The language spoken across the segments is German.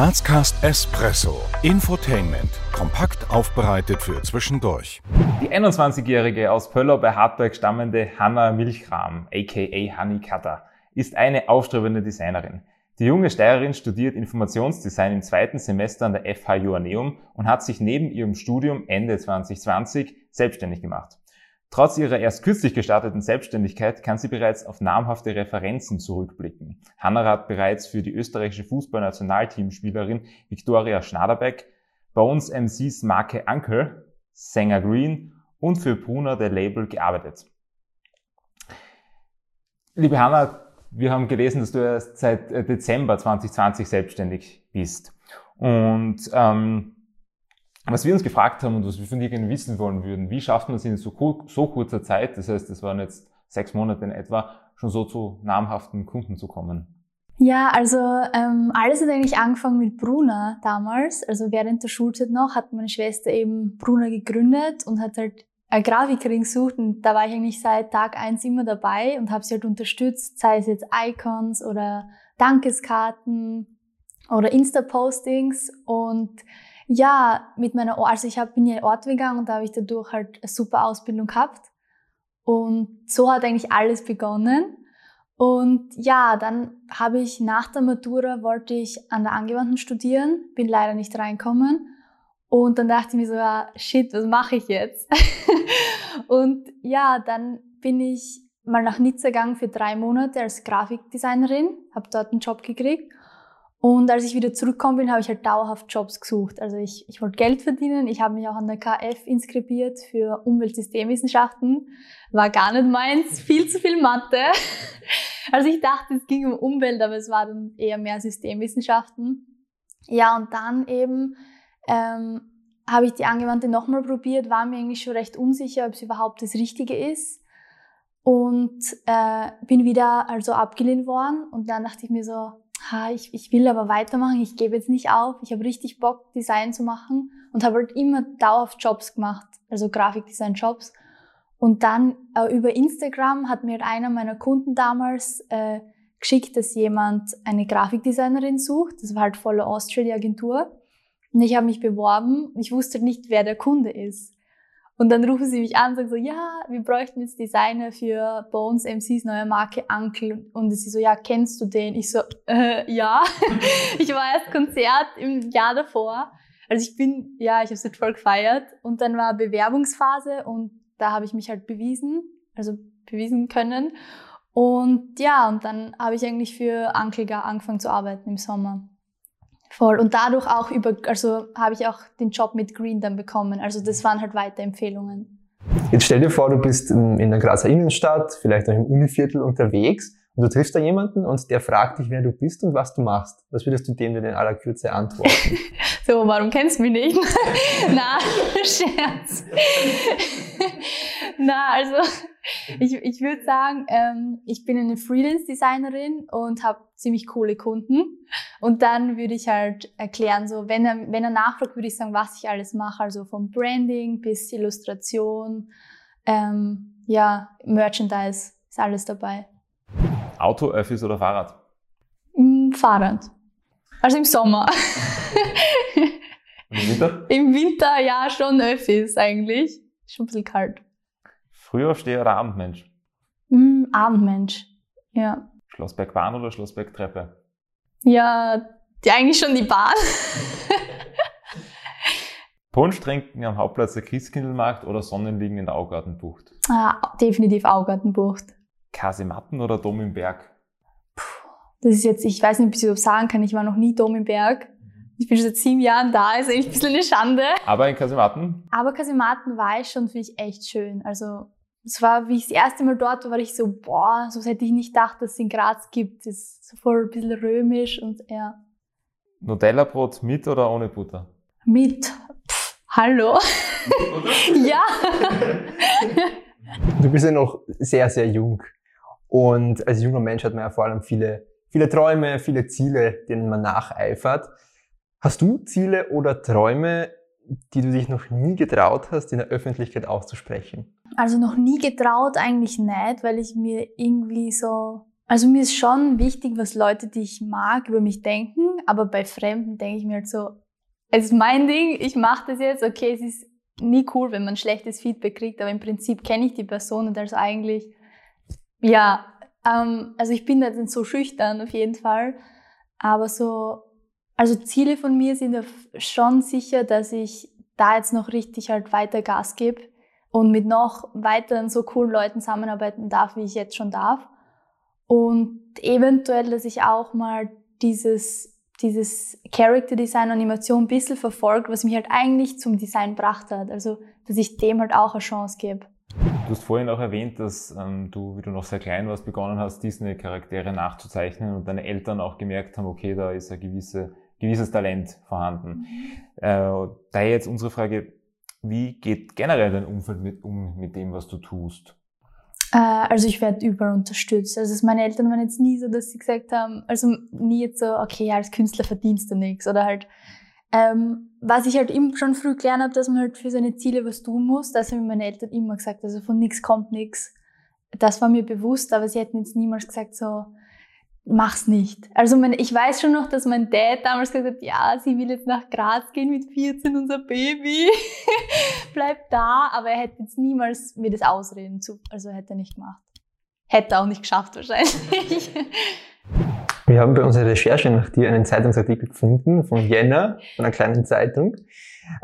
Grazcast Espresso. Infotainment. Kompakt aufbereitet für zwischendurch. Die 21-jährige aus Pöllau bei Hartberg stammende Hanna Milchram, aka Honey Cutter, ist eine aufstrebende Designerin. Die junge Steirerin studiert Informationsdesign im zweiten Semester an der FH Joanneum und hat sich neben ihrem Studium Ende 2020 selbstständig gemacht. Trotz ihrer erst kürzlich gestarteten Selbstständigkeit kann sie bereits auf namhafte Referenzen zurückblicken. Hanna hat bereits für die österreichische Fußballnationalteamspielerin Viktoria Schnaderbeck, bei uns MCs Marke Ankel, Sänger Green und für Bruna der Label gearbeitet. Liebe Hanna, wir haben gelesen, dass du erst seit äh, Dezember 2020 selbstständig bist. Und ähm, was wir uns gefragt haben und was wir von dir gerne wissen wollen würden, wie schafft man es in so, so kurzer Zeit, das heißt, das waren jetzt sechs Monate in etwa, schon so zu namhaften Kunden zu kommen? Ja, also ähm, alles hat eigentlich angefangen mit Bruna damals. Also während der Schulzeit noch hat meine Schwester eben Bruna gegründet und hat halt eine Grafikerin gesucht und da war ich eigentlich seit Tag eins immer dabei und habe sie halt unterstützt, sei es jetzt Icons oder Dankeskarten oder Insta-Postings und ja, mit meiner, also ich hab, bin ja in Ort gegangen und da habe ich dadurch halt eine super Ausbildung gehabt. Und so hat eigentlich alles begonnen. Und ja, dann habe ich nach der Matura wollte ich an der Angewandten studieren, bin leider nicht reinkommen. Und dann dachte ich mir so, ja, shit, was mache ich jetzt? und ja, dann bin ich mal nach Nizza gegangen für drei Monate als Grafikdesignerin, habe dort einen Job gekriegt und als ich wieder zurückgekommen bin, habe ich halt dauerhaft Jobs gesucht. Also ich, ich wollte Geld verdienen. Ich habe mich auch an der KF inskribiert für Umweltsystemwissenschaften. War gar nicht meins. Viel zu viel Mathe. Also ich dachte, es ging um Umwelt, aber es war dann eher mehr Systemwissenschaften. Ja, und dann eben ähm, habe ich die Angewandte nochmal probiert, war mir eigentlich schon recht unsicher, ob es überhaupt das Richtige ist. Und äh, bin wieder also abgelehnt worden. Und dann dachte ich mir so, ha, ich, ich will aber weitermachen, ich gebe jetzt nicht auf, ich habe richtig Bock, Design zu machen und habe halt immer dauerhaft Jobs gemacht, also Grafikdesign-Jobs. Und dann äh, über Instagram hat mir einer meiner Kunden damals äh, geschickt, dass jemand eine Grafikdesignerin sucht. Das war halt voller Austria, die Agentur. Und ich habe mich beworben. Ich wusste nicht, wer der Kunde ist. Und dann rufen sie mich an und sagen so, ja, wir bräuchten jetzt Designer für Bones MCs neue Marke Uncle. Und sie so, ja, kennst du den? Ich so, äh, ja. ich war erst Konzert im Jahr davor. Also ich bin, ja, ich habe es voll gefeiert. Und dann war Bewerbungsphase und da habe ich mich halt bewiesen, also bewiesen können. Und ja, und dann habe ich eigentlich für Uncle angefangen zu arbeiten im Sommer. Voll. Und dadurch auch über, also habe ich auch den Job mit Green dann bekommen. Also das waren halt Weiterempfehlungen. Jetzt stell dir vor, du bist in der Grazer Innenstadt, vielleicht auch im Univiertel unterwegs und du triffst da jemanden und der fragt dich, wer du bist und was du machst. Was würdest du dem denn in aller Kürze antworten? so, warum kennst du mich nicht? Na, Scherz. Na, also ich, ich würde sagen, ähm, ich bin eine Freelance-Designerin und habe ziemlich coole Kunden. Und dann würde ich halt erklären, so wenn er, wenn er nachfragt, würde ich sagen, was ich alles mache. Also vom Branding bis Illustration, ähm, ja, Merchandise ist alles dabei. Auto, Öffis oder Fahrrad? Mm, Fahrrad. Also im Sommer. Im Winter? Im Winter ja schon Öffis eigentlich. Schon ein bisschen kalt. Frühaufsteher oder Abendmensch? Mm, Abendmensch, ja. Schlossbergbahn oder Schlossbergtreppe? Ja, die, eigentlich schon die Bahn. Punsch trinken am Hauptplatz der Christkindlmarkt oder Sonnenliegen in der Augartenbucht? Ah, definitiv Augartenbucht. Kasematten oder Dom im Berg? Puh, das ist jetzt, ich weiß nicht, ob ich das sagen kann, ich war noch nie Dom im Berg. Ich bin schon seit sieben Jahren da, ist eigentlich ein bisschen eine Schande. Aber in Kasematten? Aber Kasematten war ich schon, finde ich echt schön. Also es war, wie ich das erste Mal dort war, war ich so, boah, so hätte ich nicht gedacht, dass es in Graz gibt. Das ist so voll ein bisschen römisch und ja. Nutella-Brot mit oder ohne Butter? Mit. Pff, hallo? ja. du bist ja noch sehr, sehr jung. Und als junger Mensch hat man ja vor allem viele, viele Träume, viele Ziele, denen man nacheifert. Hast du Ziele oder Träume, die du dich noch nie getraut hast, in der Öffentlichkeit auszusprechen? Also noch nie getraut eigentlich nicht, weil ich mir irgendwie so, Also mir ist schon wichtig, was Leute, die ich mag, über mich denken, aber bei Fremden denke ich mir halt so, es ist mein Ding, ich mache das jetzt, okay, es ist nie cool, wenn man schlechtes Feedback kriegt, aber im Prinzip kenne ich die Person und also eigentlich, ja, ähm, also ich bin da nicht so schüchtern auf jeden Fall, aber so, also Ziele von mir sind schon sicher, dass ich da jetzt noch richtig halt weiter Gas gebe und mit noch weiteren so coolen Leuten zusammenarbeiten darf, wie ich jetzt schon darf. Und eventuell, dass ich auch mal dieses, dieses Character Design Animation ein bisschen verfolge, was mich halt eigentlich zum Design gebracht hat. Also, dass ich dem halt auch eine Chance gebe. Du hast vorhin auch erwähnt, dass ähm, du, wie du noch sehr klein warst, begonnen hast, Disney-Charaktere nachzuzeichnen und deine Eltern auch gemerkt haben, okay, da ist ein gewisse, gewisses Talent vorhanden. Mhm. Äh, daher jetzt unsere Frage, wie geht generell dein Umfeld mit, um mit dem, was du tust? Äh, also ich werde überall unterstützt. Also meine Eltern waren jetzt nie so, dass sie gesagt haben, also nie jetzt so, okay, als Künstler verdienst du nichts oder halt ähm, was ich halt immer schon früh gelernt habe, dass man halt für seine Ziele was tun muss, das haben meine Eltern immer gesagt, also von nichts kommt nichts. Das war mir bewusst, aber sie hätten jetzt niemals gesagt so, mach's nicht. Also mein, ich weiß schon noch, dass mein Dad damals gesagt hat, ja, sie will jetzt nach Graz gehen mit 14, unser Baby, bleibt da, aber er hätte jetzt niemals mir das ausreden zu, also hätte er nicht gemacht. Hätte er auch nicht geschafft wahrscheinlich. Wir haben bei unserer Recherche nach dir einen Zeitungsartikel gefunden von Jänner, von einer kleinen Zeitung.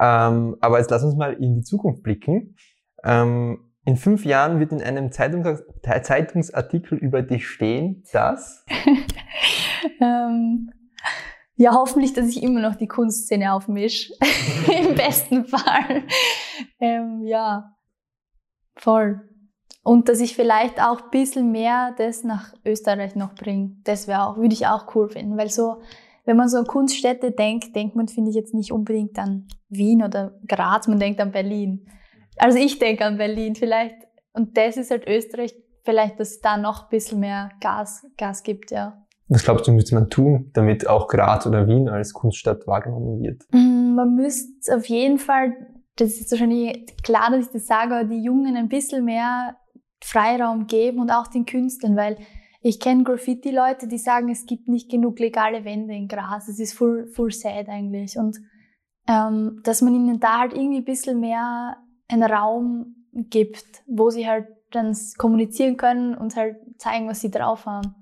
Ähm, aber jetzt lass uns mal in die Zukunft blicken. Ähm, in fünf Jahren wird in einem Zeitungs Zeitungsartikel über dich stehen, dass? ähm, ja, hoffentlich, dass ich immer noch die Kunstszene aufmische. Im besten Fall. Ähm, ja, voll. Und dass ich vielleicht auch ein bisschen mehr das nach Österreich noch bringe. Das wäre auch, würde ich auch cool finden. Weil so, wenn man so an Kunststädte denkt, denkt man, finde ich jetzt nicht unbedingt an Wien oder Graz, man denkt an Berlin. Also ich denke an Berlin vielleicht. Und das ist halt Österreich, vielleicht, dass es da noch ein bisschen mehr Gas, Gas gibt, ja. Was glaubst du, müsste man tun, damit auch Graz oder Wien als Kunststadt wahrgenommen wird? Mm, man müsste auf jeden Fall, das ist wahrscheinlich klar, dass ich das sage, aber die Jungen ein bisschen mehr Freiraum geben und auch den Künstlern, weil ich kenne Graffiti-Leute, die sagen, es gibt nicht genug legale Wände in Gras. Es ist full, full sad eigentlich. Und ähm, dass man ihnen da halt irgendwie ein bisschen mehr einen Raum gibt, wo sie halt dann kommunizieren können und halt zeigen, was sie drauf haben.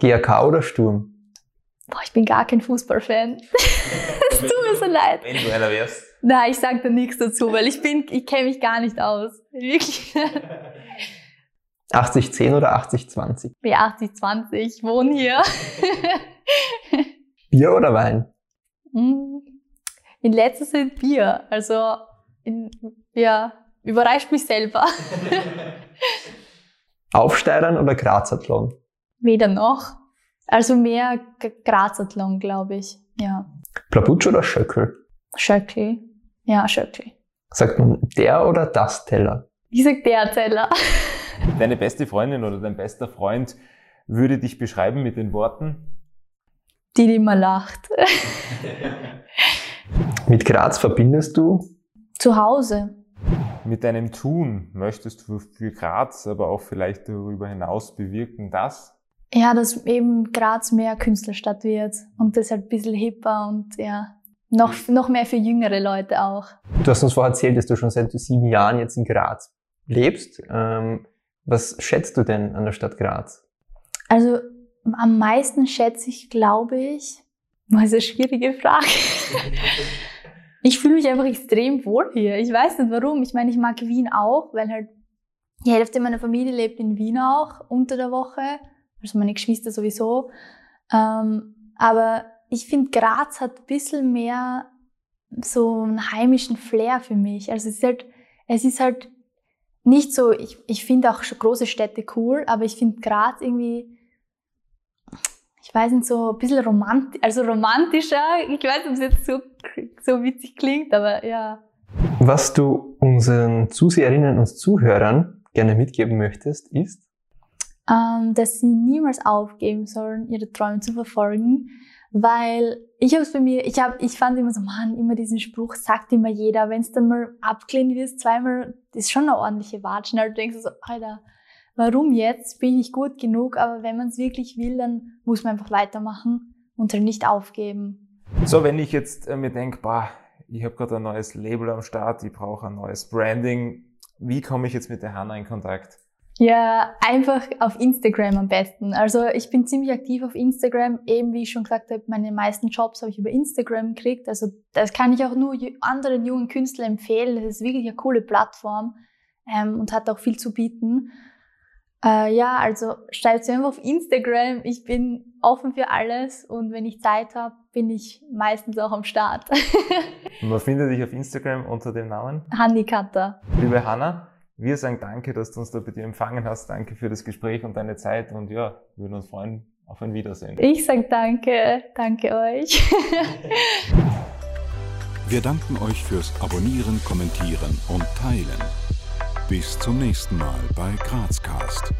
GAK oder Sturm? Boah, ich bin gar kein Fußballfan. Es tut mir so leid. Wenn du einer wärst. Nein, ich sag da nichts dazu, weil ich bin, ich kenne mich gar nicht aus. Wirklich. 80-10 oder 80-20? Ja, 80-20. Ich wohne hier. Bier oder Wein? Mm, in letzter Zeit Bier. Also, in, ja, überrascht mich selber. Aufsteigern oder Grazathlon? Weder noch. Also mehr Grazathlon, glaube ich. Ja. Plaputsch oder Schöckel? Schöckel. Ja, Schöckel. Sagt man der oder das Teller? Ich sag der Teller. Deine beste Freundin oder dein bester Freund würde dich beschreiben mit den Worten? Die, die immer lacht. mit Graz verbindest du? Zu Hause. Mit deinem Tun möchtest du für Graz, aber auch vielleicht darüber hinaus bewirken, dass? Ja, dass eben Graz mehr Künstlerstadt wird und das halt ein bisschen hipper und ja, noch, noch mehr für jüngere Leute auch. Du hast uns vorher erzählt, dass du schon seit sieben Jahren jetzt in Graz lebst. Ähm, was schätzt du denn an der Stadt Graz? Also am meisten schätze ich, glaube ich, ist eine schwierige Frage. ich fühle mich einfach extrem wohl hier. Ich weiß nicht warum. Ich meine, ich mag Wien auch, weil halt die Hälfte meiner Familie lebt in Wien auch unter der Woche. Also meine Geschwister sowieso. Ähm, aber ich finde, Graz hat ein bisschen mehr so einen heimischen Flair für mich. Also es ist halt, es ist halt nicht so, ich, ich finde auch große Städte cool, aber ich finde Graz irgendwie, ich weiß nicht, so ein bisschen romantisch, also romantischer. Ich weiß nicht, ob es jetzt so, so witzig klingt, aber ja. Was du unseren Zuseherinnen und Zuhörern gerne mitgeben möchtest, ist? Ähm, dass sie niemals aufgeben sollen, ihre Träume zu verfolgen, weil ich habe es bei mir, ich habe, ich fand immer so, man, immer diesen Spruch sagt immer jeder, wenn es dann mal abgelehnt wird, zweimal, ist schon eine ordentliche Watschen, denkst du so, Alter, warum jetzt? Bin ich gut genug? Aber wenn man es wirklich will, dann muss man einfach weitermachen und halt nicht aufgeben. So, wenn ich jetzt äh, mir denke, bah, ich habe gerade ein neues Label am Start, ich brauche ein neues Branding, wie komme ich jetzt mit der Hanna in Kontakt? Ja, einfach auf Instagram am besten. Also ich bin ziemlich aktiv auf Instagram. Eben wie ich schon gesagt habe, meine meisten Jobs habe ich über Instagram gekriegt. Also das kann ich auch nur anderen jungen Künstlern empfehlen. Das ist wirklich eine coole Plattform ähm, und hat auch viel zu bieten. Äh, ja, also schreibt einfach auf Instagram. Ich bin offen für alles und wenn ich Zeit habe, bin ich meistens auch am Start. und man findet dich auf Instagram unter dem Namen? Hanni Cutter. Liebe Hanna, wir sagen danke, dass du uns da bei dir empfangen hast. Danke für das Gespräch und deine Zeit und ja, wir würden uns freuen auf ein Wiedersehen. Ich sage danke, danke euch. wir danken euch fürs Abonnieren, Kommentieren und Teilen. Bis zum nächsten Mal bei Grazcast.